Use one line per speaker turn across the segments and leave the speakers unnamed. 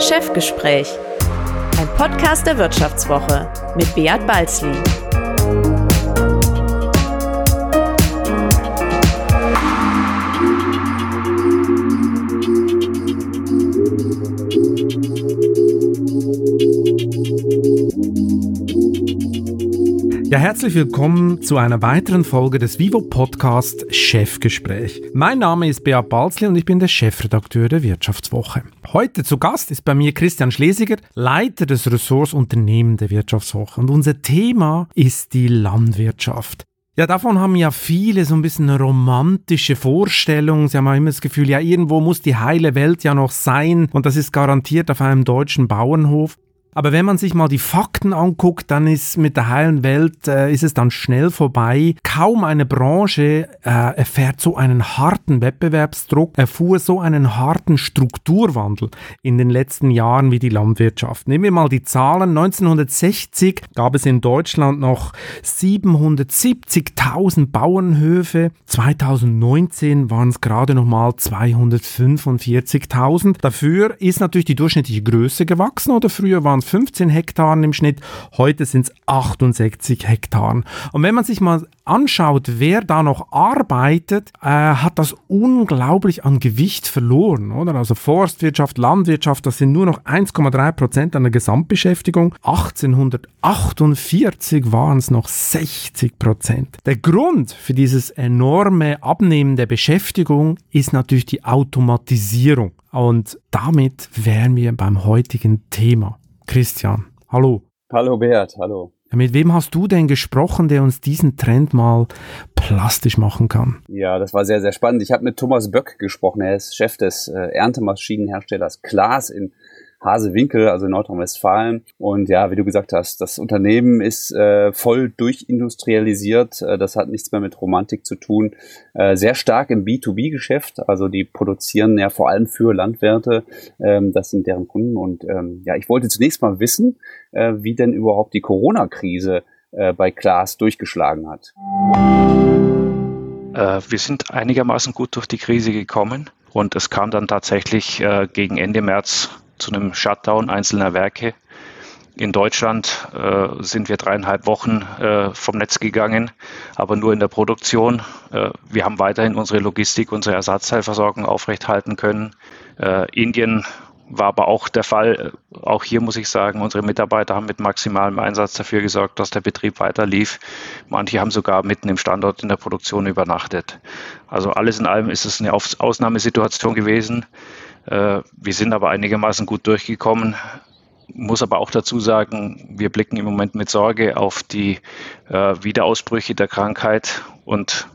Chefgespräch, ein Podcast der Wirtschaftswoche mit Beat Balzli.
Ja, herzlich willkommen zu einer weiteren Folge des Vivo Podcast Chefgespräch. Mein Name ist Beat Balzli und ich bin der Chefredakteur der Wirtschaftswoche. Heute zu Gast ist bei mir Christian Schlesiger, Leiter des Ressorts Unternehmen der Wirtschaftswoche. Und unser Thema ist die Landwirtschaft. Ja, davon haben ja viele so ein bisschen eine romantische Vorstellung. Sie haben ja immer das Gefühl, ja, irgendwo muss die heile Welt ja noch sein und das ist garantiert auf einem deutschen Bauernhof. Aber wenn man sich mal die Fakten anguckt, dann ist mit der heilen Welt äh, ist es dann schnell vorbei. Kaum eine Branche äh, erfährt so einen harten Wettbewerbsdruck, erfuhr so einen harten Strukturwandel in den letzten Jahren wie die Landwirtschaft. Nehmen wir mal die Zahlen. 1960 gab es in Deutschland noch 770.000 Bauernhöfe. 2019 waren es gerade noch mal 245.000. Dafür ist natürlich die durchschnittliche Größe gewachsen oder früher waren 15 Hektaren im Schnitt, heute sind es 68 Hektaren. Und wenn man sich mal anschaut, wer da noch arbeitet, äh, hat das unglaublich an Gewicht verloren, oder? Also Forstwirtschaft, Landwirtschaft, das sind nur noch 1,3 Prozent an der Gesamtbeschäftigung. 1848 waren es noch 60 Prozent. Der Grund für dieses enorme Abnehmen der Beschäftigung ist natürlich die Automatisierung. Und damit wären wir beim heutigen Thema. Christian, hallo.
Hallo Bert, hallo.
Mit wem hast du denn gesprochen, der uns diesen Trend mal plastisch machen kann?
Ja, das war sehr, sehr spannend. Ich habe mit Thomas Böck gesprochen. Er ist Chef des äh, Erntemaschinenherstellers Klaas in Hasewinkel, also Nordrhein-Westfalen. Und ja, wie du gesagt hast, das Unternehmen ist äh, voll durchindustrialisiert. Äh, das hat nichts mehr mit Romantik zu tun. Äh, sehr stark im B2B-Geschäft. Also die produzieren ja vor allem für Landwirte. Ähm, das sind deren Kunden. Und ähm, ja, ich wollte zunächst mal wissen, äh, wie denn überhaupt die Corona-Krise äh, bei Klaas durchgeschlagen hat.
Äh, wir sind einigermaßen gut durch die Krise gekommen. Und es kam dann tatsächlich äh, gegen Ende März zu einem Shutdown einzelner Werke. In Deutschland äh, sind wir dreieinhalb Wochen äh, vom Netz gegangen, aber nur in der Produktion. Äh, wir haben weiterhin unsere Logistik, unsere Ersatzteilversorgung aufrechthalten können. Äh, Indien war aber auch der Fall. Auch hier muss ich sagen, unsere Mitarbeiter haben mit maximalem Einsatz dafür gesorgt, dass der Betrieb weiter lief. Manche haben sogar mitten im Standort in der Produktion übernachtet. Also alles in allem ist es eine Ausnahmesituation gewesen. Äh, wir sind aber einigermaßen gut durchgekommen. Muss aber auch dazu sagen, wir blicken im Moment mit Sorge auf die äh, Wiederausbrüche der Krankheit und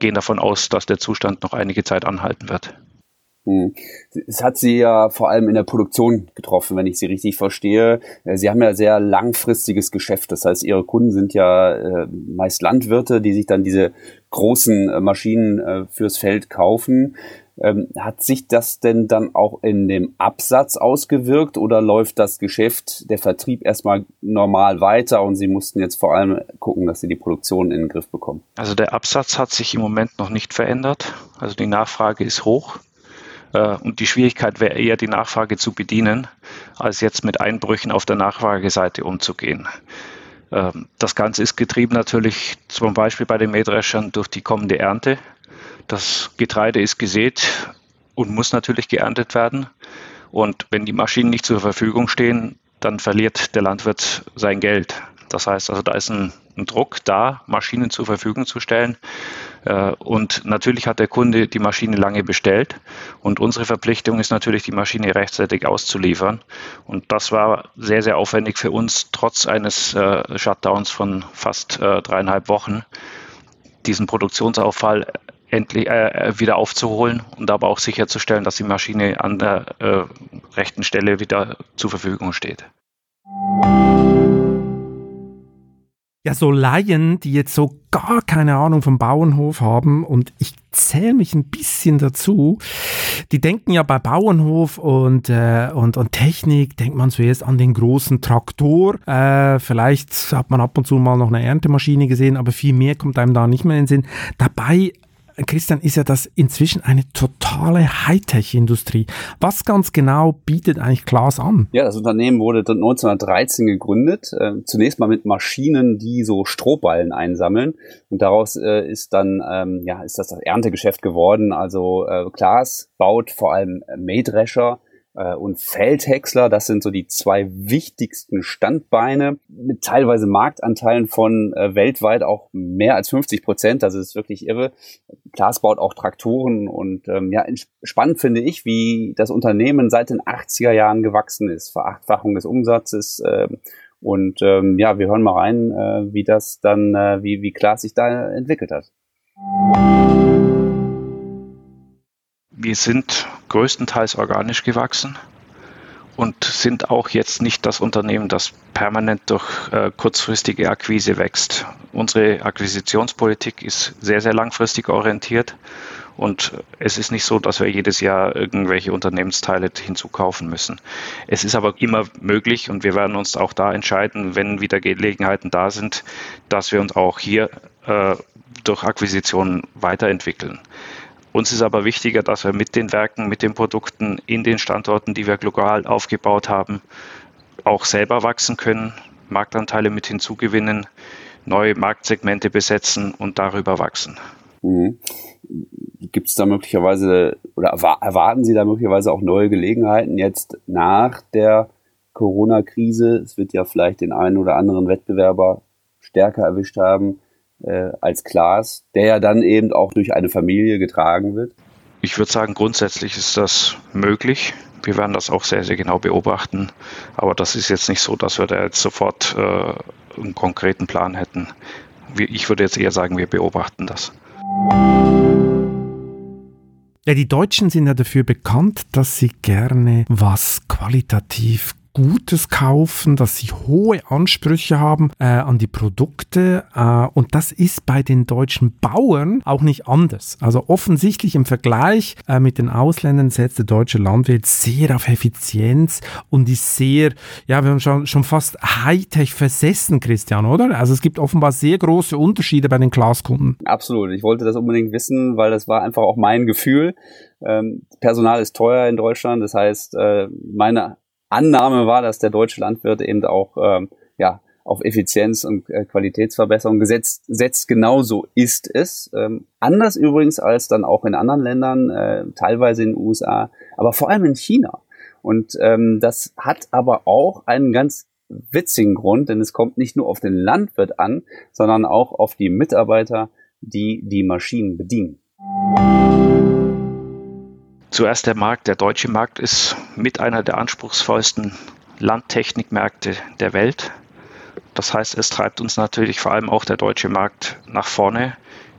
gehen davon aus, dass der Zustand noch einige Zeit anhalten wird.
Hm. Es hat Sie ja vor allem in der Produktion getroffen, wenn ich Sie richtig verstehe. Äh, Sie haben ja sehr langfristiges Geschäft. Das heißt, Ihre Kunden sind ja meist Landwirte, die sich dann diese großen Maschinen fürs Feld kaufen. Ähm, hat sich das denn dann auch in dem Absatz ausgewirkt oder läuft das Geschäft, der Vertrieb erstmal normal weiter und Sie mussten jetzt vor allem gucken, dass Sie die Produktion in den Griff bekommen?
Also der Absatz hat sich im Moment noch nicht verändert. Also die Nachfrage ist hoch. Äh, und die Schwierigkeit wäre eher, die Nachfrage zu bedienen, als jetzt mit Einbrüchen auf der Nachfrageseite umzugehen. Ähm, das Ganze ist getrieben natürlich zum Beispiel bei den Mähdreschern durch die kommende Ernte. Das Getreide ist gesät und muss natürlich geerntet werden. Und wenn die Maschinen nicht zur Verfügung stehen, dann verliert der Landwirt sein Geld. Das heißt also, da ist ein, ein Druck da, Maschinen zur Verfügung zu stellen. Äh, und natürlich hat der Kunde die Maschine lange bestellt. Und unsere Verpflichtung ist natürlich, die Maschine rechtzeitig auszuliefern. Und das war sehr, sehr aufwendig für uns, trotz eines äh, Shutdowns von fast äh, dreieinhalb Wochen, diesen Produktionsauffall endlich äh, äh, wieder aufzuholen und aber auch sicherzustellen, dass die Maschine an der äh, rechten Stelle wieder zur Verfügung steht.
Ja, so Laien, die jetzt so gar keine Ahnung vom Bauernhof haben und ich zähle mich ein bisschen dazu, die denken ja bei Bauernhof und, äh, und, und Technik, denkt man zuerst an den großen Traktor. Äh, vielleicht hat man ab und zu mal noch eine Erntemaschine gesehen, aber viel mehr kommt einem da nicht mehr in den Sinn. Dabei Christian, ist ja das inzwischen eine totale Hightech-Industrie. Was ganz genau bietet eigentlich Klaas an?
Ja, das Unternehmen wurde 1913 gegründet. Äh, zunächst mal mit Maschinen, die so Strohballen einsammeln. Und daraus äh, ist dann, ähm, ja, ist das das Erntegeschäft geworden. Also äh, baut vor allem Mähdrescher, äh, und Feldhäcksler. Das sind so die zwei wichtigsten Standbeine mit teilweise Marktanteilen von äh, weltweit auch mehr als 50 Prozent. Das ist wirklich irre. Klaas baut auch Traktoren und ähm, ja, spannend finde ich, wie das Unternehmen seit den 80er Jahren gewachsen ist. Verachtfachung des Umsatzes. Äh, und ähm, ja, wir hören mal rein, äh, wie das dann, äh, wie, wie Klaas sich da entwickelt hat.
Wir sind größtenteils organisch gewachsen und sind auch jetzt nicht das Unternehmen, das permanent durch äh, kurzfristige Akquise wächst. Unsere Akquisitionspolitik ist sehr, sehr langfristig orientiert und es ist nicht so, dass wir jedes Jahr irgendwelche Unternehmensteile hinzukaufen müssen. Es ist aber immer möglich und wir werden uns auch da entscheiden, wenn wieder Gelegenheiten da sind, dass wir uns auch hier äh, durch Akquisitionen weiterentwickeln. Uns ist aber wichtiger, dass wir mit den Werken, mit den Produkten in den Standorten, die wir global aufgebaut haben, auch selber wachsen können, Marktanteile mit hinzugewinnen, neue Marktsegmente besetzen und darüber wachsen. Mhm.
Gibt es da möglicherweise oder erwarten Sie da möglicherweise auch neue Gelegenheiten jetzt nach der Corona-Krise? Es wird ja vielleicht den einen oder anderen Wettbewerber stärker erwischt haben äh, als Klaas, der ja dann eben auch durch eine Familie getragen wird?
Ich würde sagen, grundsätzlich ist das möglich. Wir werden das auch sehr, sehr genau beobachten. Aber das ist jetzt nicht so, dass wir da jetzt sofort äh, einen konkreten Plan hätten. Ich würde jetzt eher sagen, wir beobachten das.
Ja, die Deutschen sind ja dafür bekannt, dass sie gerne was qualitativ Gutes kaufen, dass sie hohe Ansprüche haben äh, an die Produkte äh, und das ist bei den deutschen Bauern auch nicht anders. Also offensichtlich im Vergleich äh, mit den Ausländern setzt der deutsche Landwirt sehr auf Effizienz und ist sehr, ja, wir haben schon, schon fast Hightech versessen, Christian, oder? Also es gibt offenbar sehr große Unterschiede bei den Glaskunden.
Absolut. Ich wollte das unbedingt wissen, weil das war einfach auch mein Gefühl. Ähm, Personal ist teuer in Deutschland. Das heißt, äh, meine Annahme war, dass der deutsche Landwirt eben auch ähm, ja, auf Effizienz und äh, Qualitätsverbesserung gesetzt setzt. Genauso ist es. Ähm, anders übrigens als dann auch in anderen Ländern, äh, teilweise in den USA, aber vor allem in China. Und ähm, das hat aber auch einen ganz witzigen Grund, denn es kommt nicht nur auf den Landwirt an, sondern auch auf die Mitarbeiter, die die Maschinen bedienen.
Zuerst der Markt. Der deutsche Markt ist mit einer der anspruchsvollsten Landtechnikmärkte der Welt. Das heißt, es treibt uns natürlich vor allem auch der deutsche Markt nach vorne,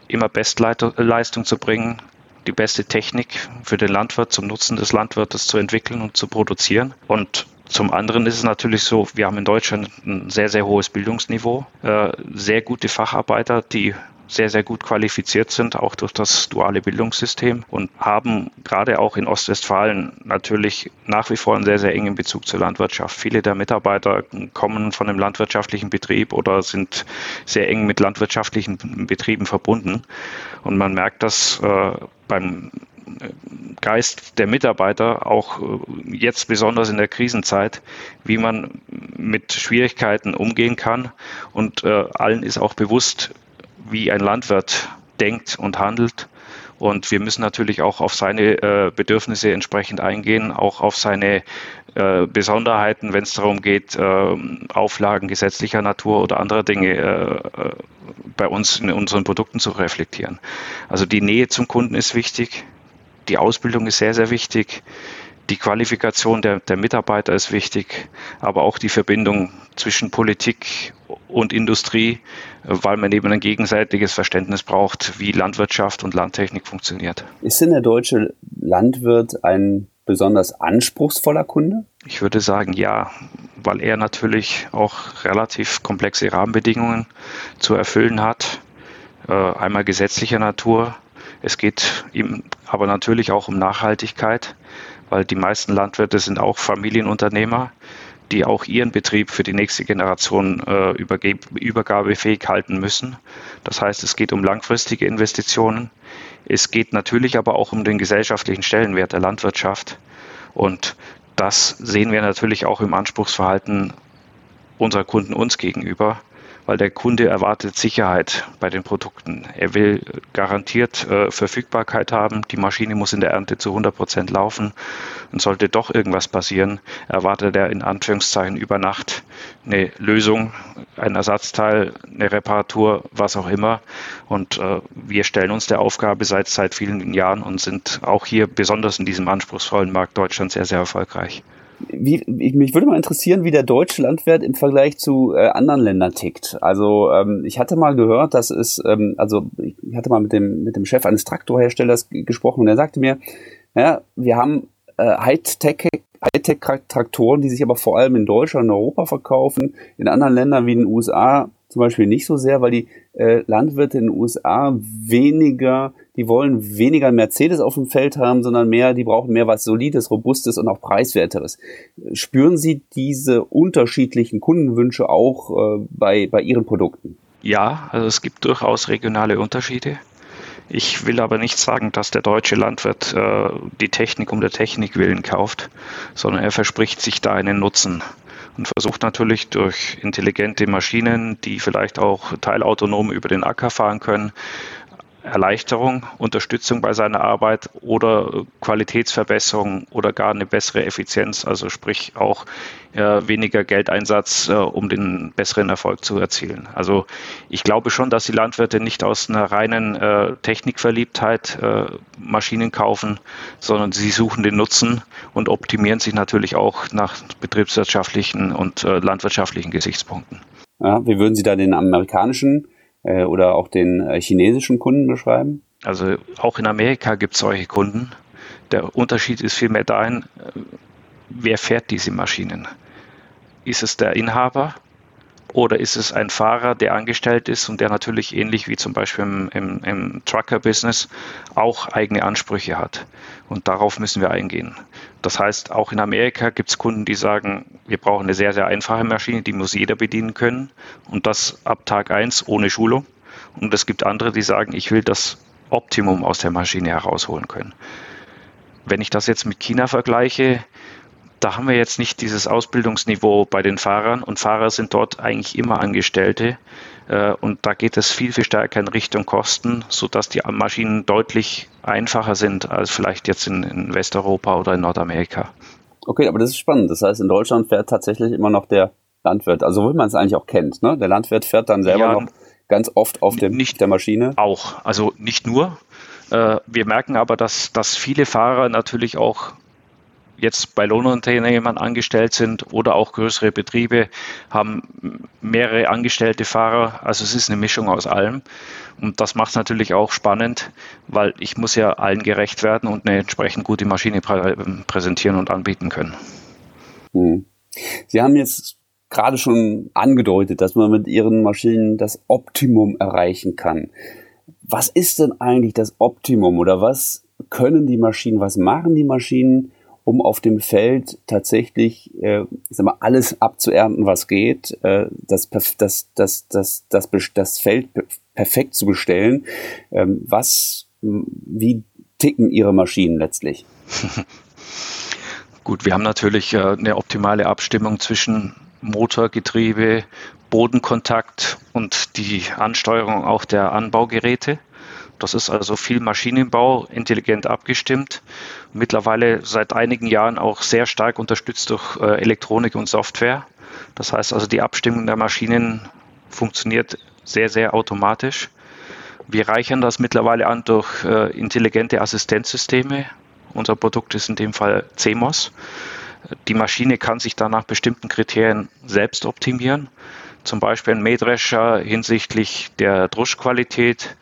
immer Bestleistung zu bringen, die beste Technik für den Landwirt zum Nutzen des Landwirtes zu entwickeln und zu produzieren. Und zum anderen ist es natürlich so, wir haben in Deutschland ein sehr, sehr hohes Bildungsniveau, äh, sehr gute Facharbeiter, die sehr, sehr gut qualifiziert sind, auch durch das duale Bildungssystem und haben gerade auch in Ostwestfalen natürlich nach wie vor einen sehr, sehr engen Bezug zur Landwirtschaft. Viele der Mitarbeiter kommen von einem landwirtschaftlichen Betrieb oder sind sehr eng mit landwirtschaftlichen Betrieben verbunden. Und man merkt das äh, beim Geist der Mitarbeiter, auch äh, jetzt besonders in der Krisenzeit, wie man mit Schwierigkeiten umgehen kann. Und äh, allen ist auch bewusst, wie ein Landwirt denkt und handelt. Und wir müssen natürlich auch auf seine äh, Bedürfnisse entsprechend eingehen, auch auf seine äh, Besonderheiten, wenn es darum geht, äh, Auflagen gesetzlicher Natur oder andere Dinge äh, äh, bei uns in unseren Produkten zu reflektieren. Also die Nähe zum Kunden ist wichtig, die Ausbildung ist sehr, sehr wichtig. Die Qualifikation der, der Mitarbeiter ist wichtig, aber auch die Verbindung zwischen Politik und Industrie, weil man eben ein gegenseitiges Verständnis braucht, wie Landwirtschaft und Landtechnik funktioniert.
Ist denn der deutsche Landwirt ein besonders anspruchsvoller Kunde?
Ich würde sagen ja, weil er natürlich auch relativ komplexe Rahmenbedingungen zu erfüllen hat. Äh, einmal gesetzlicher Natur. Es geht ihm aber natürlich auch um Nachhaltigkeit weil die meisten Landwirte sind auch Familienunternehmer, die auch ihren Betrieb für die nächste Generation äh, übergabefähig halten müssen. Das heißt, es geht um langfristige Investitionen Es geht natürlich aber auch um den gesellschaftlichen Stellenwert der Landwirtschaft. Und das sehen wir natürlich auch im Anspruchsverhalten unserer Kunden uns gegenüber weil der Kunde erwartet Sicherheit bei den Produkten. Er will garantiert äh, Verfügbarkeit haben. Die Maschine muss in der Ernte zu 100 Prozent laufen. Und sollte doch irgendwas passieren, erwartet er in Anführungszeichen über Nacht eine Lösung, ein Ersatzteil, eine Reparatur, was auch immer. Und äh, wir stellen uns der Aufgabe seit, seit vielen Jahren und sind auch hier besonders in diesem anspruchsvollen Markt Deutschland sehr, sehr erfolgreich
wie, mich würde mal interessieren, wie der deutsche Landwirt im Vergleich zu äh, anderen Ländern tickt. Also ähm, ich hatte mal gehört, dass es, ähm, also ich hatte mal mit dem mit dem Chef eines Traktorherstellers gesprochen und er sagte mir, ja, wir haben äh, Hightech Hightech-Traktoren, die sich aber vor allem in Deutschland und Europa verkaufen. In anderen Ländern wie in den USA zum Beispiel nicht so sehr, weil die äh, Landwirte in den USA weniger, die wollen weniger Mercedes auf dem Feld haben, sondern mehr, die brauchen mehr was Solides, Robustes und auch Preiswerteres. Spüren Sie diese unterschiedlichen Kundenwünsche auch äh, bei, bei Ihren Produkten?
Ja, also es gibt durchaus regionale Unterschiede. Ich will aber nicht sagen, dass der deutsche Landwirt äh, die Technik um der Technik willen kauft, sondern er verspricht sich da einen Nutzen und versucht natürlich durch intelligente Maschinen, die vielleicht auch teilautonom über den Acker fahren können, Erleichterung, Unterstützung bei seiner Arbeit oder Qualitätsverbesserung oder gar eine bessere Effizienz, also sprich auch äh, weniger Geldeinsatz, äh, um den besseren Erfolg zu erzielen. Also ich glaube schon, dass die Landwirte nicht aus einer reinen äh, Technikverliebtheit äh, Maschinen kaufen, sondern sie suchen den Nutzen und optimieren sich natürlich auch nach betriebswirtschaftlichen und äh, landwirtschaftlichen Gesichtspunkten.
Ja, wie würden Sie da den amerikanischen äh, oder auch den äh, chinesischen Kunden beschreiben?
Also auch in Amerika gibt es solche Kunden. Der Unterschied ist vielmehr dahin, äh, wer fährt diese Maschinen? Ist es der Inhaber oder ist es ein Fahrer, der angestellt ist und der natürlich ähnlich wie zum Beispiel im, im, im Trucker-Business auch eigene Ansprüche hat? Und darauf müssen wir eingehen. Das heißt, auch in Amerika gibt es Kunden, die sagen, wir brauchen eine sehr, sehr einfache Maschine, die muss jeder bedienen können und das ab Tag 1 ohne Schulung. Und es gibt andere, die sagen, ich will das Optimum aus der Maschine herausholen können. Wenn ich das jetzt mit China vergleiche, da haben wir jetzt nicht dieses Ausbildungsniveau bei den Fahrern und Fahrer sind dort eigentlich immer Angestellte. Äh, und da geht es viel, viel stärker in Richtung Kosten, sodass die Maschinen deutlich einfacher sind als vielleicht jetzt in, in Westeuropa oder in Nordamerika.
Okay, aber das ist spannend. Das heißt, in Deutschland fährt tatsächlich immer noch der Landwirt, also wie man es eigentlich auch kennt. Ne? Der Landwirt fährt dann selber ja, noch ganz oft auf dem, nicht, der Maschine.
Auch, also nicht nur. Äh, wir merken aber, dass, dass viele Fahrer natürlich auch jetzt bei Lohnunternehmern angestellt sind oder auch größere Betriebe haben mehrere angestellte Fahrer. Also es ist eine Mischung aus allem. Und das macht es natürlich auch spannend, weil ich muss ja allen gerecht werden und eine entsprechend gute Maschine prä präsentieren und anbieten können.
Hm. Sie haben jetzt gerade schon angedeutet, dass man mit Ihren Maschinen das Optimum erreichen kann. Was ist denn eigentlich das Optimum oder was können die Maschinen, was machen die Maschinen, um auf dem Feld tatsächlich äh, sag mal, alles abzuernten, was geht, äh, das, das, das, das, das, das Feld perfekt zu bestellen. Ähm, was, wie ticken Ihre Maschinen letztlich?
Gut, wir haben natürlich äh, eine optimale Abstimmung zwischen Motor, Getriebe, Bodenkontakt und die Ansteuerung auch der Anbaugeräte. Das ist also viel Maschinenbau, intelligent abgestimmt. Mittlerweile seit einigen Jahren auch sehr stark unterstützt durch äh, Elektronik und Software. Das heißt also, die Abstimmung der Maschinen funktioniert sehr, sehr automatisch. Wir reichern das mittlerweile an durch äh, intelligente Assistenzsysteme. Unser Produkt ist in dem Fall CMOS. Die Maschine kann sich dann nach bestimmten Kriterien selbst optimieren. Zum Beispiel ein Mähdrescher hinsichtlich der Druschqualität,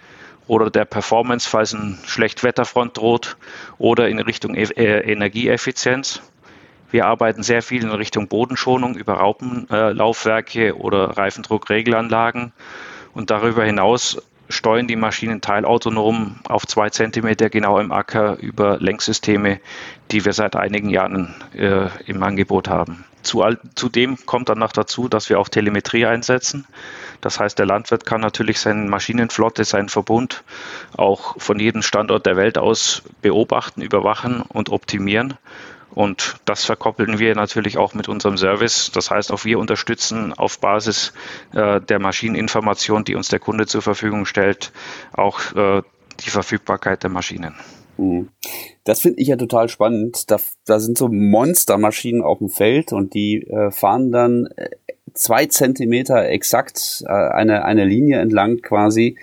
oder der Performance, falls ein Schlechtwetterfront droht oder in Richtung e äh, Energieeffizienz. Wir arbeiten sehr viel in Richtung Bodenschonung über Raupenlaufwerke äh, oder Reifendruckregelanlagen. Und darüber hinaus steuern die Maschinen teilautonom auf zwei Zentimeter genau im Acker über Lenksysteme, die wir seit einigen Jahren äh, im Angebot haben. Zu, zudem kommt dann noch dazu, dass wir auch Telemetrie einsetzen. Das heißt, der Landwirt kann natürlich seine Maschinenflotte, seinen Verbund auch von jedem Standort der Welt aus beobachten, überwachen und optimieren. Und das verkoppeln wir natürlich auch mit unserem Service. Das heißt, auch wir unterstützen auf Basis äh, der Maschineninformation, die uns der Kunde zur Verfügung stellt, auch äh, die Verfügbarkeit der Maschinen.
Mhm. Das finde ich ja total spannend. Da, da sind so Monstermaschinen auf dem Feld und die äh, fahren dann äh, zwei Zentimeter exakt äh, eine, eine Linie entlang quasi.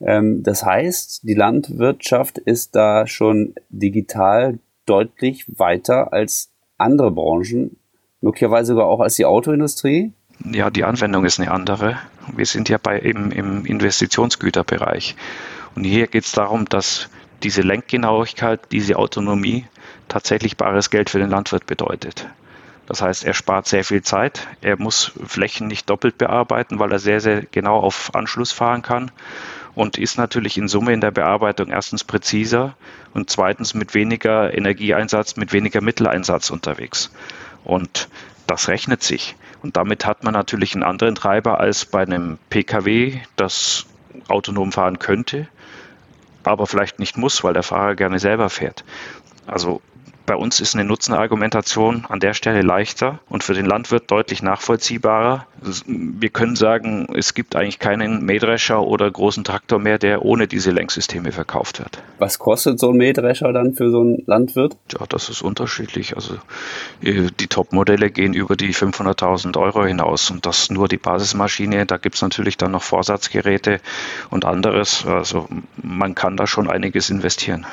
Ähm, das heißt, die Landwirtschaft ist da schon digital deutlich weiter als andere Branchen, möglicherweise sogar auch als die Autoindustrie.
Ja, die Anwendung ist eine andere. Wir sind ja bei eben im Investitionsgüterbereich. Und hier geht es darum, dass diese Lenkgenauigkeit, diese Autonomie tatsächlich bares Geld für den Landwirt bedeutet. Das heißt, er spart sehr viel Zeit. Er muss Flächen nicht doppelt bearbeiten, weil er sehr, sehr genau auf Anschluss fahren kann und ist natürlich in Summe in der Bearbeitung erstens präziser und zweitens mit weniger Energieeinsatz, mit weniger Mitteleinsatz unterwegs. Und das rechnet sich. Und damit hat man natürlich einen anderen Treiber als bei einem Pkw, das autonom fahren könnte, aber vielleicht nicht muss, weil der Fahrer gerne selber fährt. Also bei uns ist eine Nutzenargumentation an der Stelle leichter und für den Landwirt deutlich nachvollziehbarer. Wir können sagen, es gibt eigentlich keinen Mähdrescher oder großen Traktor mehr, der ohne diese Lenksysteme verkauft wird.
Was kostet so ein Mähdrescher dann für so einen Landwirt?
Ja, das ist unterschiedlich. Also äh, die Top-Modelle gehen über die 500.000 Euro hinaus und das nur die Basismaschine. Da gibt es natürlich dann noch Vorsatzgeräte und anderes. Also man kann da schon einiges investieren.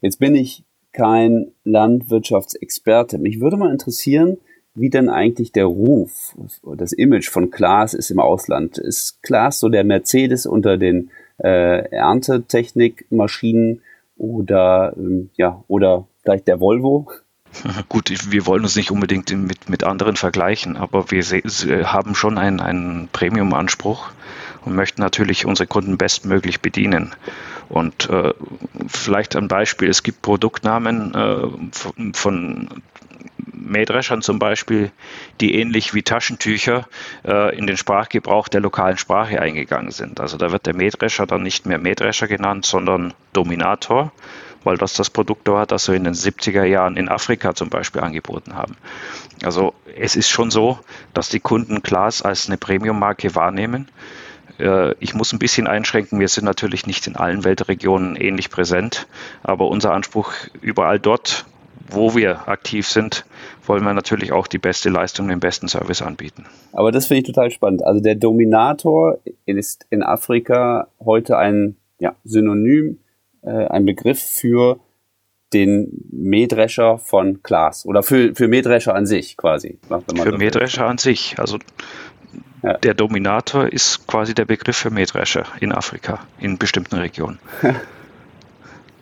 Jetzt bin ich kein Landwirtschaftsexperte. Mich würde mal interessieren, wie denn eigentlich der Ruf, das Image von Klaas ist im Ausland. Ist Klaas so der Mercedes unter den äh, Erntetechnikmaschinen oder ähm, ja oder vielleicht der Volvo?
Gut, wir wollen uns nicht unbedingt mit, mit anderen vergleichen, aber wir haben schon einen, einen Premium-Anspruch und möchten natürlich unsere Kunden bestmöglich bedienen. Und äh, vielleicht ein Beispiel, es gibt Produktnamen äh, von, von Mähdreschern zum Beispiel, die ähnlich wie Taschentücher äh, in den Sprachgebrauch der lokalen Sprache eingegangen sind. Also da wird der Mähdrescher dann nicht mehr Mähdrescher genannt, sondern Dominator, weil das das Produkt war, das wir in den 70er Jahren in Afrika zum Beispiel angeboten haben. Also es ist schon so, dass die Kunden Glas als eine Premium-Marke wahrnehmen. Äh, ich muss ein bisschen einschränken, wir sind natürlich nicht in allen Weltregionen ähnlich präsent, aber unser Anspruch überall dort, wo wir aktiv sind, wollen wir natürlich auch die beste Leistung, den besten Service anbieten.
Aber das finde ich total spannend. Also der Dominator ist in Afrika heute ein ja, Synonym, äh, ein Begriff für den Mähdrescher von Klaas oder für, für Mähdrescher an sich quasi.
Für Mähdrescher an sich. Also ja. Der Dominator ist quasi der Begriff für Mähdrescher in Afrika, in bestimmten Regionen.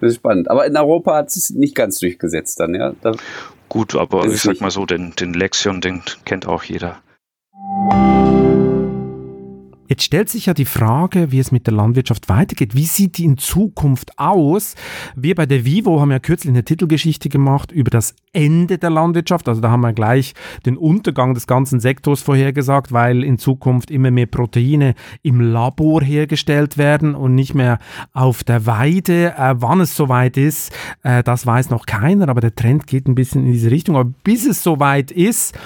Das ist spannend. Aber in Europa hat es nicht ganz durchgesetzt dann, ja? Das
Gut, aber ich sag mal so, den, den Lexion, den kennt auch jeder.
Jetzt stellt sich ja die Frage, wie es mit der Landwirtschaft weitergeht. Wie sieht die in Zukunft aus? Wir bei der Vivo haben ja kürzlich eine Titelgeschichte gemacht über das Ende der Landwirtschaft. Also da haben wir gleich den Untergang des ganzen Sektors vorhergesagt, weil in Zukunft immer mehr Proteine im Labor hergestellt werden und nicht mehr auf der Weide. Äh, wann es soweit ist, äh, das weiß noch keiner, aber der Trend geht ein bisschen in diese Richtung. Aber bis es soweit ist,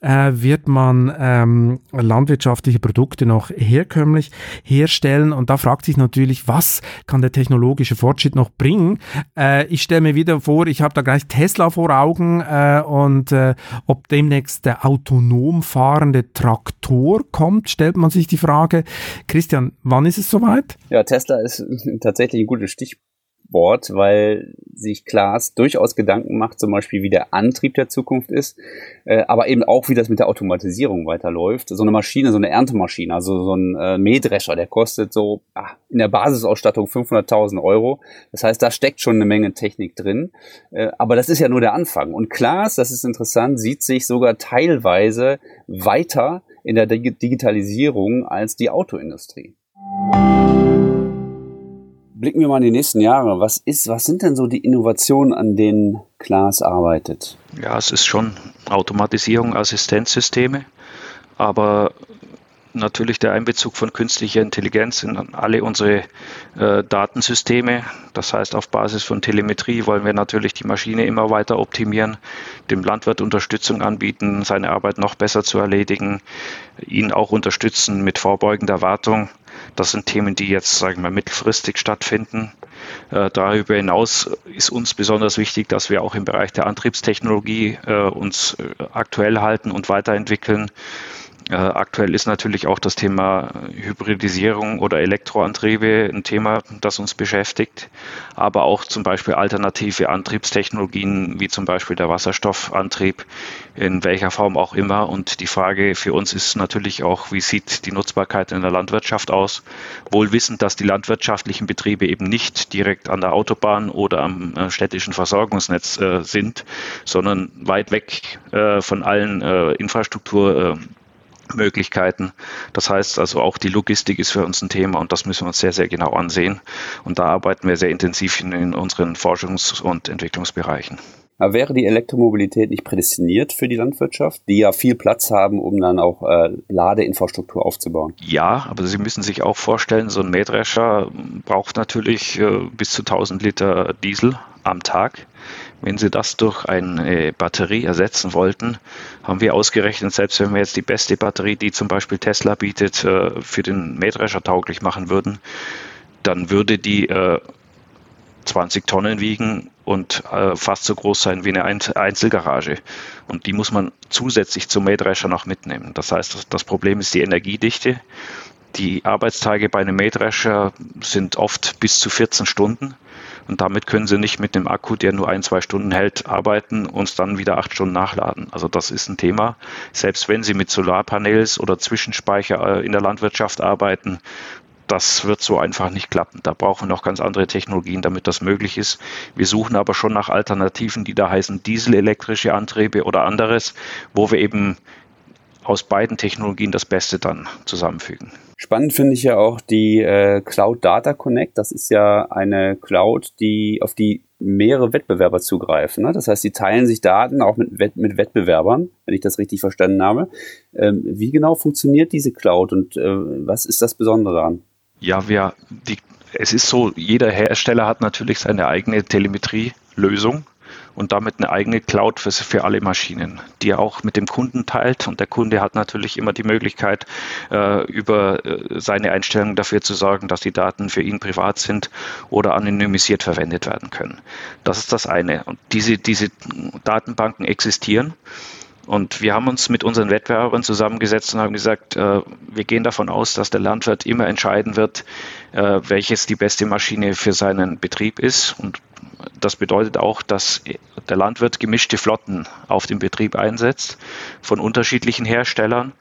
äh, wird man ähm, landwirtschaftliche Produkte noch herkömmlich herstellen. Und da fragt sich natürlich, was kann der technologische Fortschritt noch bringen? Äh, ich stelle mir wieder vor, ich habe da gleich Tesla vor Augen äh, und äh, ob demnächst der autonom fahrende Traktor kommt, stellt man sich die Frage. Christian, wann ist es soweit?
Ja, Tesla ist tatsächlich ein gutes Stichwort. Wort, weil sich Klaas durchaus Gedanken macht, zum Beispiel wie der Antrieb der Zukunft ist, äh, aber eben auch wie das mit der Automatisierung weiterläuft. So eine Maschine, so eine Erntemaschine, also so ein äh, Mähdrescher, der kostet so ach, in der Basisausstattung 500.000 Euro. Das heißt, da steckt schon eine Menge Technik drin, äh, aber das ist ja nur der Anfang. Und Klaas, das ist interessant, sieht sich sogar teilweise weiter in der Digitalisierung als die Autoindustrie. Blicken wir mal in die nächsten Jahre. Was ist, was sind denn so die Innovationen, an denen Klaas arbeitet?
Ja, es ist schon Automatisierung, Assistenzsysteme, aber natürlich der Einbezug von künstlicher Intelligenz in alle unsere äh, Datensysteme. Das heißt, auf Basis von Telemetrie wollen wir natürlich die Maschine immer weiter optimieren, dem Landwirt Unterstützung anbieten, seine Arbeit noch besser zu erledigen, ihn auch unterstützen mit vorbeugender Wartung. Das sind Themen, die jetzt, sagen wir, mittelfristig stattfinden. Äh, darüber hinaus ist uns besonders wichtig, dass wir auch im Bereich der Antriebstechnologie äh, uns äh, aktuell halten und weiterentwickeln. Äh, aktuell ist natürlich auch das Thema Hybridisierung oder Elektroantriebe ein Thema, das uns beschäftigt, aber auch zum Beispiel alternative Antriebstechnologien wie zum Beispiel der Wasserstoffantrieb, in welcher Form auch immer. Und die Frage für uns ist natürlich auch, wie sieht die Nutzbarkeit in der Landwirtschaft aus? Wohl wissend, dass die landwirtschaftlichen Betriebe eben nicht direkt an der Autobahn oder am äh, städtischen Versorgungsnetz äh, sind, sondern weit weg äh, von allen äh, Infrastruktur äh, Möglichkeiten. Das heißt also auch die Logistik ist für uns ein Thema und das müssen wir uns sehr, sehr genau ansehen. Und da arbeiten wir sehr intensiv in, unseren Forschungs- und Entwicklungsbereichen.
Aber wäre die Elektromobilität nicht prädestiniert für die Landwirtschaft, die ja viel Platz haben, um dann auch äh, Ladeinfrastruktur aufzubauen?
Ja, aber Sie müssen sich auch vorstellen, so ein Mähdrescher braucht natürlich äh, bis zu 1000 Liter Diesel am Tag. Wenn Sie das durch eine Batterie ersetzen wollten, haben wir ausgerechnet, selbst wenn wir jetzt die beste Batterie, die zum Beispiel Tesla bietet, äh, für den Mähdrescher tauglich machen würden, dann würde die 20 äh, Tonnen wiegen und äh, fast so groß sein wie eine Einzelgarage. Und die muss man zusätzlich zum Mähdrescher noch mitnehmen. Das heißt, das Problem ist die Energiedichte. Die Arbeitstage bei einem Mähdrescher sind oft bis zu 14 Stunden. Und damit können Sie nicht mit dem Akku, der nur ein, zwei Stunden hält, arbeiten und dann wieder acht Stunden nachladen. Also das ist ein Thema. Selbst wenn Sie mit Solarpanels oder Zwischenspeicher äh, in der Landwirtschaft arbeiten, das wird so einfach nicht klappen. Da brauchen wir noch ganz andere Technologien, damit das möglich ist. Wir suchen aber schon nach Alternativen, die da heißen dieselelektrische Antriebe oder anderes, wo wir eben aus beiden Technologien das Beste dann zusammenfügen.
Spannend finde ich ja auch die äh, Cloud Data Connect. Das ist ja eine Cloud, die auf die mehrere Wettbewerber zugreifen. Ne? Das heißt, sie teilen sich Daten auch mit, Wett mit Wettbewerbern, wenn ich das richtig verstanden habe. Ähm, wie genau funktioniert diese Cloud und äh, was ist das Besondere daran?
Ja, wir, die, es ist so, jeder Hersteller hat natürlich seine eigene Telemetrie-Lösung und damit eine eigene Cloud für, für alle Maschinen, die er auch mit dem Kunden teilt. Und der Kunde hat natürlich immer die Möglichkeit, äh, über äh, seine Einstellungen dafür zu sorgen, dass die Daten für ihn privat sind oder anonymisiert verwendet werden können. Das ist das eine. Und diese, diese Datenbanken existieren. Und wir haben uns mit unseren Wettbewerbern zusammengesetzt und haben gesagt, äh, wir gehen davon aus, dass der Landwirt immer entscheiden wird, äh, welches die beste Maschine für seinen Betrieb ist. Und das bedeutet auch, dass der Landwirt gemischte Flotten auf dem Betrieb einsetzt von unterschiedlichen Herstellern.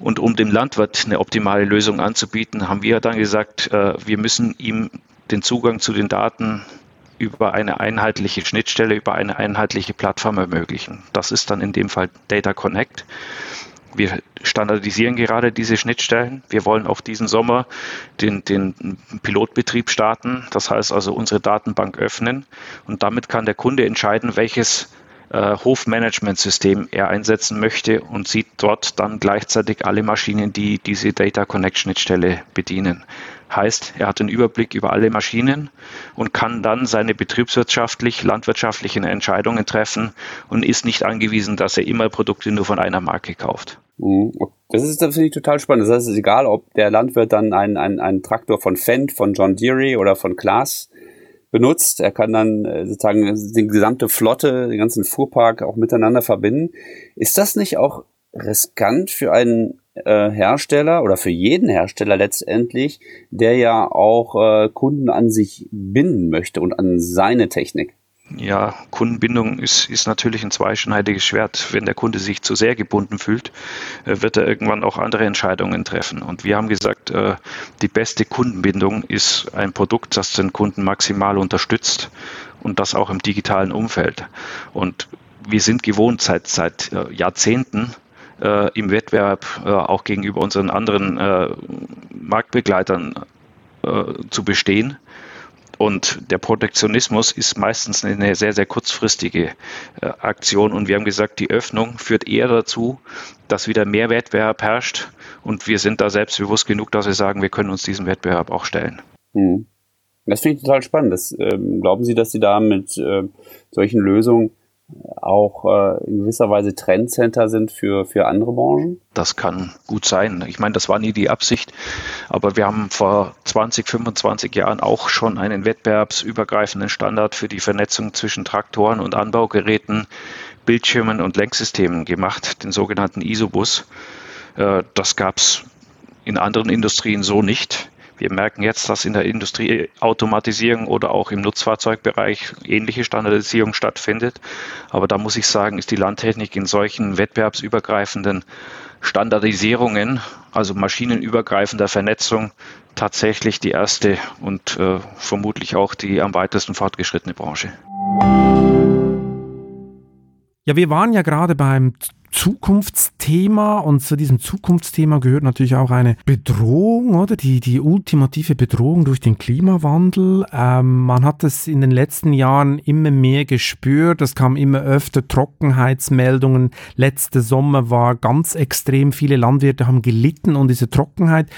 Und um dem Landwirt eine optimale Lösung anzubieten, haben wir dann gesagt, äh, wir müssen ihm den Zugang zu den Daten über eine einheitliche Schnittstelle, über eine einheitliche Plattform ermöglichen. Das ist dann in dem Fall Data Connect. Wir standardisieren gerade diese Schnittstellen. Wir wollen auch diesen Sommer den, den Pilotbetrieb starten. Das heißt also unsere Datenbank öffnen und damit kann der Kunde entscheiden, welches äh, Hofmanagementsystem er einsetzen möchte und sieht dort dann gleichzeitig alle Maschinen, die diese Data Connect Schnittstelle bedienen. Heißt, er hat den Überblick über alle Maschinen und kann dann seine betriebswirtschaftlich, landwirtschaftlichen Entscheidungen treffen und ist nicht angewiesen, dass er immer Produkte nur von einer Marke kauft.
Mhm. Das ist, das finde ich total spannend. Das heißt, es ist egal, ob der Landwirt dann einen, einen, einen Traktor von Fendt, von John Deere oder von Klaas benutzt. Er kann dann äh, sozusagen die gesamte Flotte, den ganzen Fuhrpark auch miteinander verbinden. Ist das nicht auch riskant für einen äh, Hersteller oder für jeden Hersteller letztendlich, der ja auch äh, Kunden an sich binden möchte und an seine Technik?
Ja, Kundenbindung ist, ist natürlich ein zweischneidiges Schwert. Wenn der Kunde sich zu sehr gebunden fühlt, äh, wird er irgendwann auch andere Entscheidungen treffen. Und wir haben gesagt, äh, die beste Kundenbindung ist ein Produkt, das den Kunden maximal unterstützt und das auch im digitalen Umfeld. Und wir sind gewohnt seit, seit äh, im Wettbewerb auch gegenüber unseren anderen Marktbegleitern zu bestehen Und der Protektionismus ist meistens eine sehr, sehr kurzfristige äh, Aktion. Und wir haben gesagt, die Öffnung führt eher dazu, dass wieder mehr Wettbewerb herrscht. Und wir sind da selbstbewusst genug, dass wir sagen, wir können uns diesem Wettbewerb auch stellen.
Hm. Das finde ich total spannend. Das, ähm, glauben Sie, dass Sie da mit äh, solchen Lösungen auch äh, in gewisser Weise Trendcenter sind für, für andere Branchen?
Das kann gut sein. Ich meine, das war nie die Absicht, aber wir haben vor 20, 25 Jahren auch schon einen wettbewerbsübergreifenden Standard für die Vernetzung zwischen Traktoren und Anbaugeräten, Bildschirmen und Lenksystemen gemacht, den sogenannten ISOBUS. Äh, das gab es in anderen Industrien so nicht. Wir merken jetzt, dass in der Industrieautomatisierung oder auch im Nutzfahrzeugbereich ähnliche Standardisierung stattfindet. Aber da muss ich sagen, ist die Landtechnik in solchen wettbewerbsübergreifenden Standardisierungen, also maschinenübergreifender Vernetzung, tatsächlich die erste und äh, vermutlich auch die am weitesten fortgeschrittene Branche.
Ja, wir waren ja gerade beim Zukunftsthema und zu diesem Zukunftsthema gehört natürlich auch eine Bedrohung, oder? Die, die ultimative Bedrohung durch den Klimawandel. Ähm, man hat es in den letzten Jahren immer mehr gespürt. Es kam immer öfter Trockenheitsmeldungen. Letzter Sommer war ganz extrem. Viele Landwirte haben gelitten und diese Trockenheit.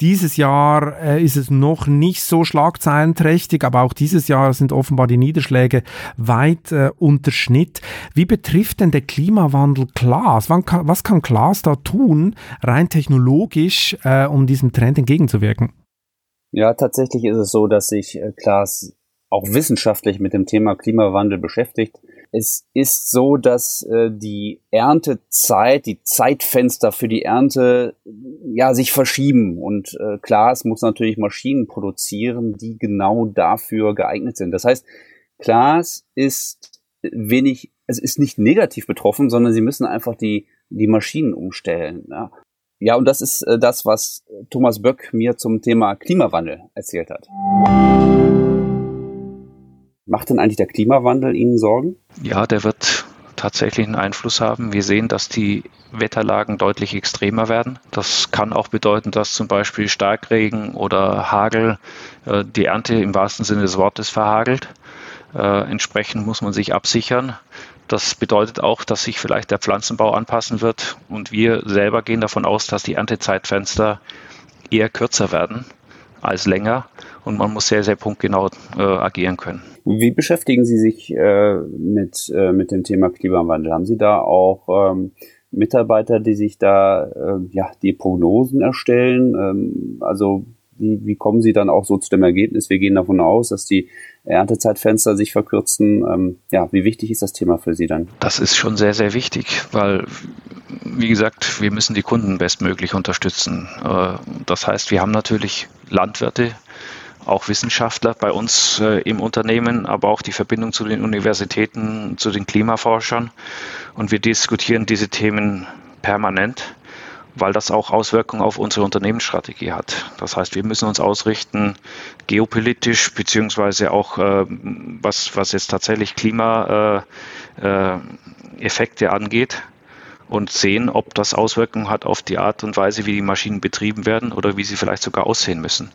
Dieses Jahr äh, ist es noch nicht so schlagzeilenträchtig, aber auch dieses Jahr sind offenbar die Niederschläge weit äh, unter Schnitt. Wie betrifft denn der Klimawandel klar Klaas? was kann Klaas da tun, rein technologisch, äh, um diesem Trend entgegenzuwirken?
Ja, tatsächlich ist es so, dass sich äh, Klaas auch wissenschaftlich mit dem Thema Klimawandel beschäftigt. Es ist so, dass äh, die Erntezeit, die Zeitfenster für die Ernte ja sich verschieben und äh, Klaas muss natürlich Maschinen produzieren, die genau dafür geeignet sind. Das heißt, Klaas ist wenig es ist nicht negativ betroffen, sondern sie müssen einfach die, die Maschinen umstellen. Ja. ja, und das ist äh, das, was Thomas Böck mir zum Thema Klimawandel erzählt hat. Macht denn eigentlich der Klimawandel Ihnen Sorgen?
Ja, der wird tatsächlich einen Einfluss haben. Wir sehen, dass die Wetterlagen deutlich extremer werden. Das kann auch bedeuten, dass zum Beispiel Starkregen oder Hagel äh, die Ernte im wahrsten Sinne des Wortes verhagelt. Äh, entsprechend muss man sich absichern. Das bedeutet auch, dass sich vielleicht der Pflanzenbau anpassen wird. Und wir selber gehen davon aus, dass die Erntezeitfenster eher kürzer werden als länger. Und man muss sehr, sehr punktgenau äh, agieren können.
Wie beschäftigen Sie sich äh, mit, äh, mit dem Thema Klimawandel? Haben Sie da auch ähm, Mitarbeiter, die sich da äh, ja, die Prognosen erstellen? Ähm, also wie, wie kommen Sie dann auch so zu dem Ergebnis? Wir gehen davon aus, dass die Erntezeitfenster sich verkürzen. Ähm, ja, wie wichtig ist das Thema für Sie dann?
Das ist schon sehr, sehr wichtig, weil, wie gesagt, wir müssen die Kunden bestmöglich unterstützen. Äh, das heißt, wir haben natürlich Landwirte, auch Wissenschaftler bei uns äh, im Unternehmen, aber auch die Verbindung zu den Universitäten, zu den Klimaforschern. Und wir diskutieren diese Themen permanent weil das auch Auswirkungen auf unsere Unternehmensstrategie hat. Das heißt, wir müssen uns ausrichten, geopolitisch, beziehungsweise auch, äh, was, was jetzt tatsächlich Klimaeffekte äh, äh, angeht und sehen, ob das Auswirkungen hat auf die Art und Weise, wie die Maschinen betrieben werden oder wie sie vielleicht sogar aussehen müssen.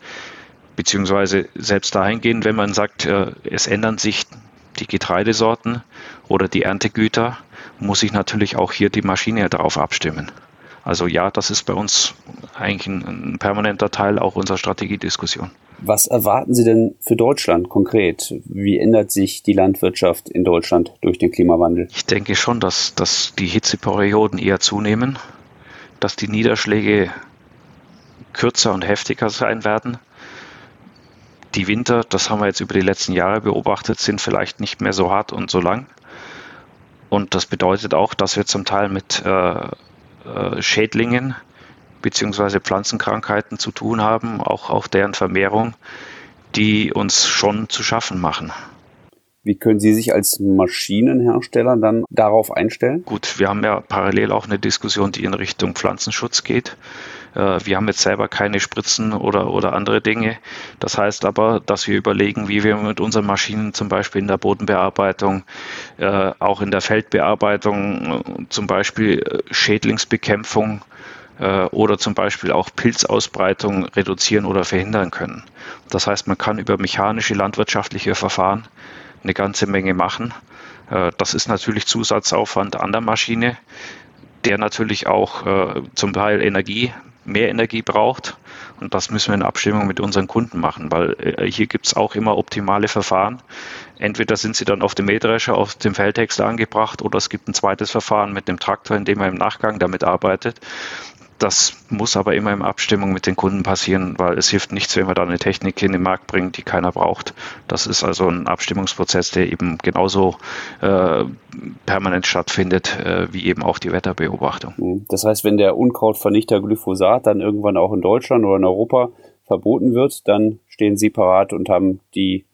Beziehungsweise selbst dahingehend, wenn man sagt, äh, es ändern sich die Getreidesorten oder die Erntegüter, muss ich natürlich auch hier die Maschine darauf abstimmen. Also ja, das ist bei uns eigentlich ein, ein permanenter Teil auch unserer Strategiediskussion.
Was erwarten Sie denn für Deutschland konkret? Wie ändert sich die Landwirtschaft in Deutschland durch den Klimawandel?
Ich denke schon, dass, dass die Hitzeperioden eher zunehmen, dass die Niederschläge kürzer und heftiger sein werden. Die Winter, das haben wir jetzt über die letzten Jahre beobachtet, sind vielleicht nicht mehr so hart und so lang. Und das bedeutet auch, dass wir zum Teil mit äh, äh, Schädlingen bzw. Pflanzenkrankheiten zu tun haben, auch, auch deren Vermehrung, die uns schon zu schaffen machen.
Wie können Sie sich als Maschinenhersteller dann darauf einstellen?
Gut, wir haben ja parallel auch eine Diskussion, die in Richtung Pflanzenschutz geht. Äh, wir haben jetzt selber keine Spritzen oder, oder andere Dinge. Das heißt aber, dass wir überlegen, wie wir mit unseren Maschinen zum Beispiel in der Bodenbearbeitung, äh, auch in der Feldbearbeitung, äh, zum Beispiel Schädlingsbekämpfung oder zum Beispiel auch Pilzausbreitung reduzieren oder verhindern können. Das heißt, man kann über mechanische landwirtschaftliche Verfahren eine ganze Menge machen. Das ist natürlich Zusatzaufwand an der Maschine, der natürlich auch zum Teil Energie, mehr Energie braucht. Und das müssen wir in Abstimmung mit unseren Kunden machen, weil äh, hier gibt es auch immer optimale Verfahren. Entweder sind sie dann auf dem Mähdrescher, auf dem Feldhäcksler angebracht oder es gibt ein zweites Verfahren mit dem Traktor, in dem man im Nachgang damit arbeitet. Das muss aber immer in Abstimmung mit den Kunden passieren, weil es hilft nichts, wenn wir da eine Technik in den Markt bringen, die keiner braucht. Das ist also ein Abstimmungsprozess, der eben genauso äh, permanent stattfindet, äh, wie eben auch die Wetterbeobachtung.
Mhm. Das heißt, wenn der Unkrautvernichter Glyphosat dann irgendwann auch in Deutschland oder in Europa verboten wird, dann stehen Sie parat und haben die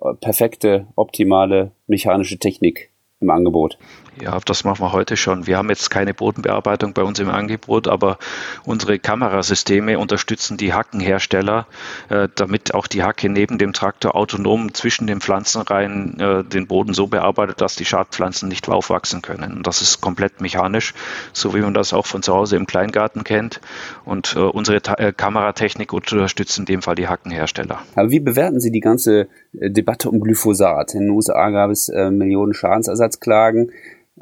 äh, perfekte, optimale mechanische Technik im Angebot.
Ja, das machen wir heute schon. Wir haben jetzt keine Bodenbearbeitung bei uns im Angebot, aber unsere Kamerasysteme unterstützen die Hackenhersteller, äh, damit auch die Hacke neben dem Traktor autonom zwischen den Pflanzenreihen äh, den Boden so bearbeitet, dass die Schadpflanzen nicht aufwachsen können. Und das ist komplett mechanisch, so wie man das auch von zu Hause im Kleingarten kennt. Und äh, unsere Kameratechnik unterstützt in dem Fall die Hackenhersteller.
Aber wie bewerten Sie die ganze Debatte um Glyphosat? In den USA gab es Millionen Schadensersatzklagen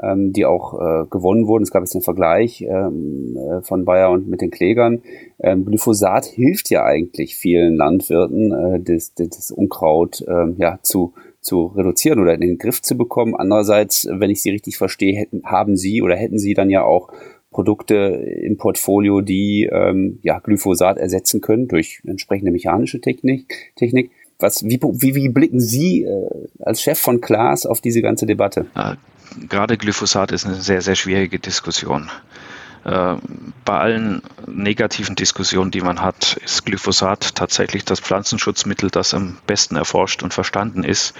ähm, die auch äh, gewonnen wurden. Es gab jetzt einen Vergleich ähm, äh, von Bayer und mit den Klägern. Ähm, Glyphosat hilft ja eigentlich vielen Landwirten, äh, das, das Unkraut äh, ja, zu, zu reduzieren oder in den Griff zu bekommen. Andererseits, wenn ich Sie richtig verstehe, hätten, haben Sie oder hätten Sie dann ja auch Produkte im Portfolio, die ähm, ja, Glyphosat ersetzen können durch entsprechende mechanische Technik. Technik. Was, wie, wie, wie blicken Sie äh, als Chef von Klaas auf diese ganze Debatte?
Gerade Glyphosat ist eine sehr, sehr schwierige Diskussion. Äh, bei allen negativen Diskussionen, die man hat, ist Glyphosat tatsächlich das Pflanzenschutzmittel, das am besten erforscht und verstanden ist.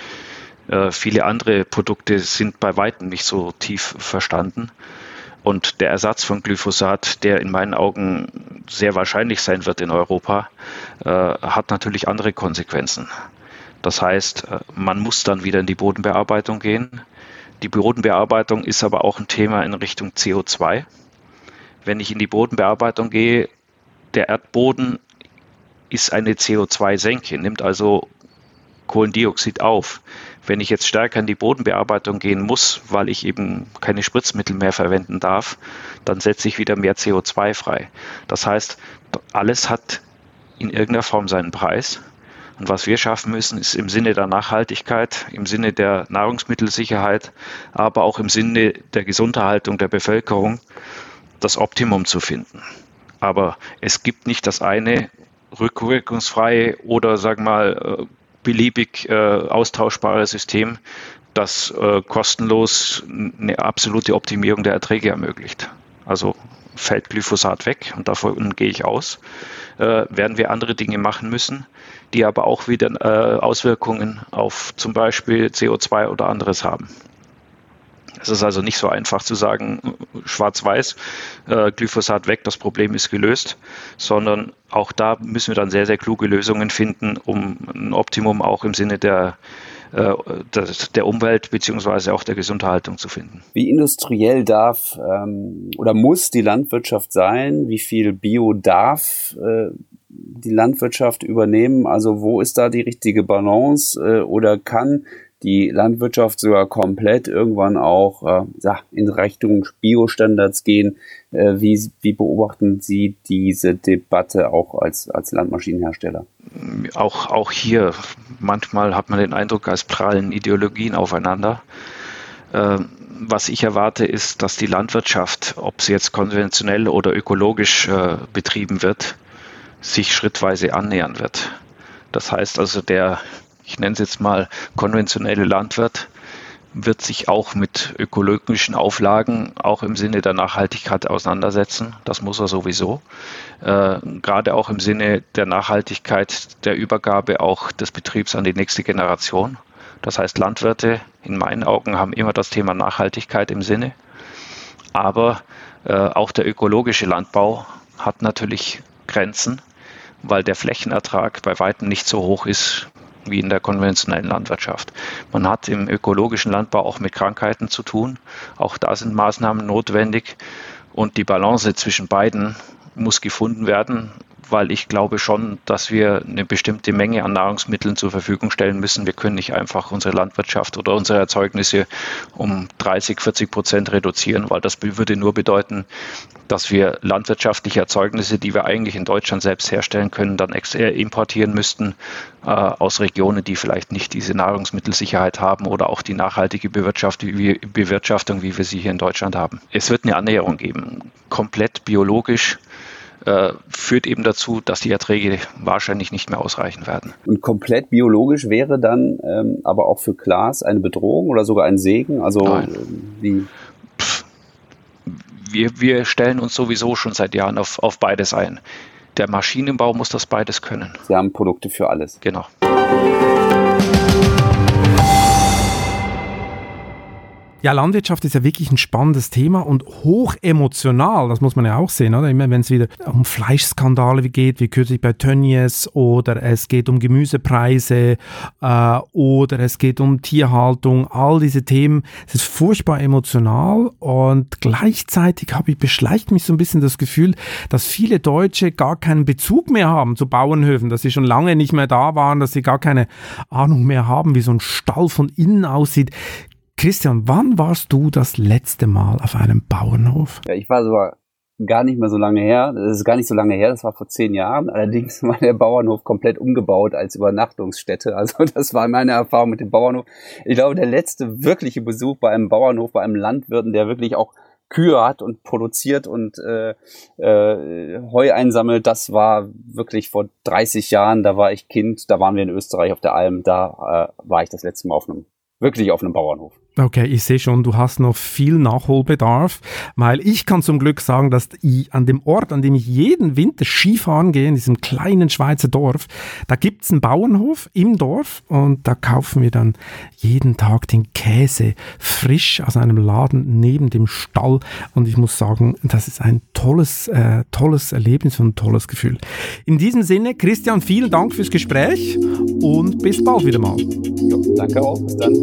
Äh, viele andere Produkte sind bei weitem nicht so tief verstanden. Und der Ersatz von Glyphosat, der in meinen Augen sehr wahrscheinlich sein wird in Europa, äh, hat natürlich andere Konsequenzen. Das heißt, man muss dann wieder in die Bodenbearbeitung gehen. Die Bodenbearbeitung ist aber auch ein Thema in Richtung CO2. Wenn ich in die Bodenbearbeitung gehe, der Erdboden ist eine CO2-Senke, nimmt also Kohlendioxid auf. Wenn ich jetzt stärker in die Bodenbearbeitung gehen muss, weil ich eben keine Spritzmittel mehr verwenden darf, dann setze ich wieder mehr CO2 frei. Das heißt, alles hat in irgendeiner Form seinen Preis. Und was wir schaffen müssen, ist im Sinne der Nachhaltigkeit, im Sinne der Nahrungsmittelsicherheit, aber auch im Sinne der Gesunderhaltung der Bevölkerung das Optimum zu finden. Aber es gibt nicht das eine rückwirkungsfreie oder sagen wir mal äh, beliebig äh, austauschbare System, das äh, kostenlos eine absolute Optimierung der Erträge ermöglicht. Also fällt Glyphosat weg und davon gehe ich aus, äh, werden wir andere Dinge machen müssen, die aber auch wieder äh, Auswirkungen auf zum Beispiel CO2 oder anderes haben. Es ist also nicht so einfach zu sagen, schwarz-weiß, äh, Glyphosat weg, das Problem ist gelöst, sondern auch da müssen wir dann sehr, sehr kluge Lösungen finden, um ein Optimum auch im Sinne der äh, der Umwelt beziehungsweise auch der Gesunderhaltung zu finden.
Wie industriell darf ähm, oder muss die Landwirtschaft sein? Wie viel Bio darf äh, die Landwirtschaft übernehmen? Also wo ist da die richtige Balance äh, oder kann die Landwirtschaft sogar komplett irgendwann auch äh, in Richtung Biostandards gehen. Äh, wie, wie beobachten Sie diese Debatte auch als, als Landmaschinenhersteller?
Auch, auch hier, manchmal hat man den Eindruck, als prallen Ideologien aufeinander. Äh, was ich erwarte, ist, dass die Landwirtschaft, ob sie jetzt konventionell oder ökologisch äh, betrieben wird, sich schrittweise annähern wird. Das heißt also, der ich nenne es jetzt mal konventionelle Landwirt, wird sich auch mit ökologischen Auflagen auch im Sinne der Nachhaltigkeit auseinandersetzen. Das muss er sowieso. Äh, gerade auch im Sinne der Nachhaltigkeit der Übergabe auch des Betriebs an die nächste Generation. Das heißt, Landwirte in meinen Augen haben immer das Thema Nachhaltigkeit im Sinne. Aber äh, auch der ökologische Landbau hat natürlich Grenzen, weil der Flächenertrag bei weitem nicht so hoch ist wie in der konventionellen Landwirtschaft. Man hat im ökologischen Landbau auch mit Krankheiten zu tun. Auch da sind Maßnahmen notwendig. Und die Balance zwischen beiden muss gefunden werden weil ich glaube schon, dass wir eine bestimmte Menge an Nahrungsmitteln zur Verfügung stellen müssen. Wir können nicht einfach unsere Landwirtschaft oder unsere Erzeugnisse um 30, 40 Prozent reduzieren, weil das würde nur bedeuten, dass wir landwirtschaftliche Erzeugnisse, die wir eigentlich in Deutschland selbst herstellen können, dann äh, importieren müssten äh, aus Regionen, die vielleicht nicht diese Nahrungsmittelsicherheit haben oder auch die nachhaltige Bewirtschaftung, wie, Bewirtschaftung, wie wir sie hier in Deutschland haben. Es wird eine Annäherung geben, komplett biologisch äh, führt eben dazu, dass die Erträge wahrscheinlich nicht mehr ausreichen werden.
Und komplett biologisch wäre dann ähm, aber auch für Glas eine Bedrohung oder sogar ein Segen? Also Nein. Äh, wie?
Wir, wir stellen uns sowieso schon seit Jahren auf, auf beides ein. Der Maschinenbau muss das beides können.
Sie haben Produkte für alles.
Genau.
Ja, Landwirtschaft ist ja wirklich ein spannendes Thema und hoch emotional, das muss man ja auch sehen, oder? Immer wenn es wieder um Fleischskandale geht, wie kürzlich bei Tönnies, oder es geht um Gemüsepreise, äh, oder es geht um Tierhaltung, all diese Themen, es ist furchtbar emotional und gleichzeitig habe ich, beschleicht mich so ein bisschen das Gefühl, dass viele Deutsche gar keinen Bezug mehr haben zu Bauernhöfen, dass sie schon lange nicht mehr da waren, dass sie gar keine Ahnung mehr haben, wie so ein Stall von innen aussieht. Christian, wann warst du das letzte Mal auf einem Bauernhof?
Ja, ich war sogar gar nicht mehr so lange her. Das ist gar nicht so lange her, das war vor zehn Jahren. Allerdings war der Bauernhof komplett umgebaut als Übernachtungsstätte. Also das war meine Erfahrung mit dem Bauernhof. Ich glaube, der letzte wirkliche Besuch bei einem Bauernhof, bei einem Landwirten, der wirklich auch Kühe hat und produziert und äh, äh, Heu einsammelt, das war wirklich vor 30 Jahren, da war ich Kind, da waren wir in Österreich auf der Alm, da äh, war ich das letzte Mal auf einem, wirklich auf einem Bauernhof.
Okay, ich sehe schon, du hast noch viel Nachholbedarf, weil ich kann zum Glück sagen, dass ich an dem Ort, an dem ich jeden Winter Skifahren gehe, in diesem kleinen Schweizer Dorf, da gibt's einen Bauernhof im Dorf und da kaufen wir dann jeden Tag den Käse frisch aus einem Laden neben dem Stall und ich muss sagen, das ist ein tolles, äh, tolles Erlebnis und ein tolles Gefühl. In diesem Sinne, Christian, vielen Dank fürs Gespräch und bis bald wieder mal.
Jo, danke auch, bis dann,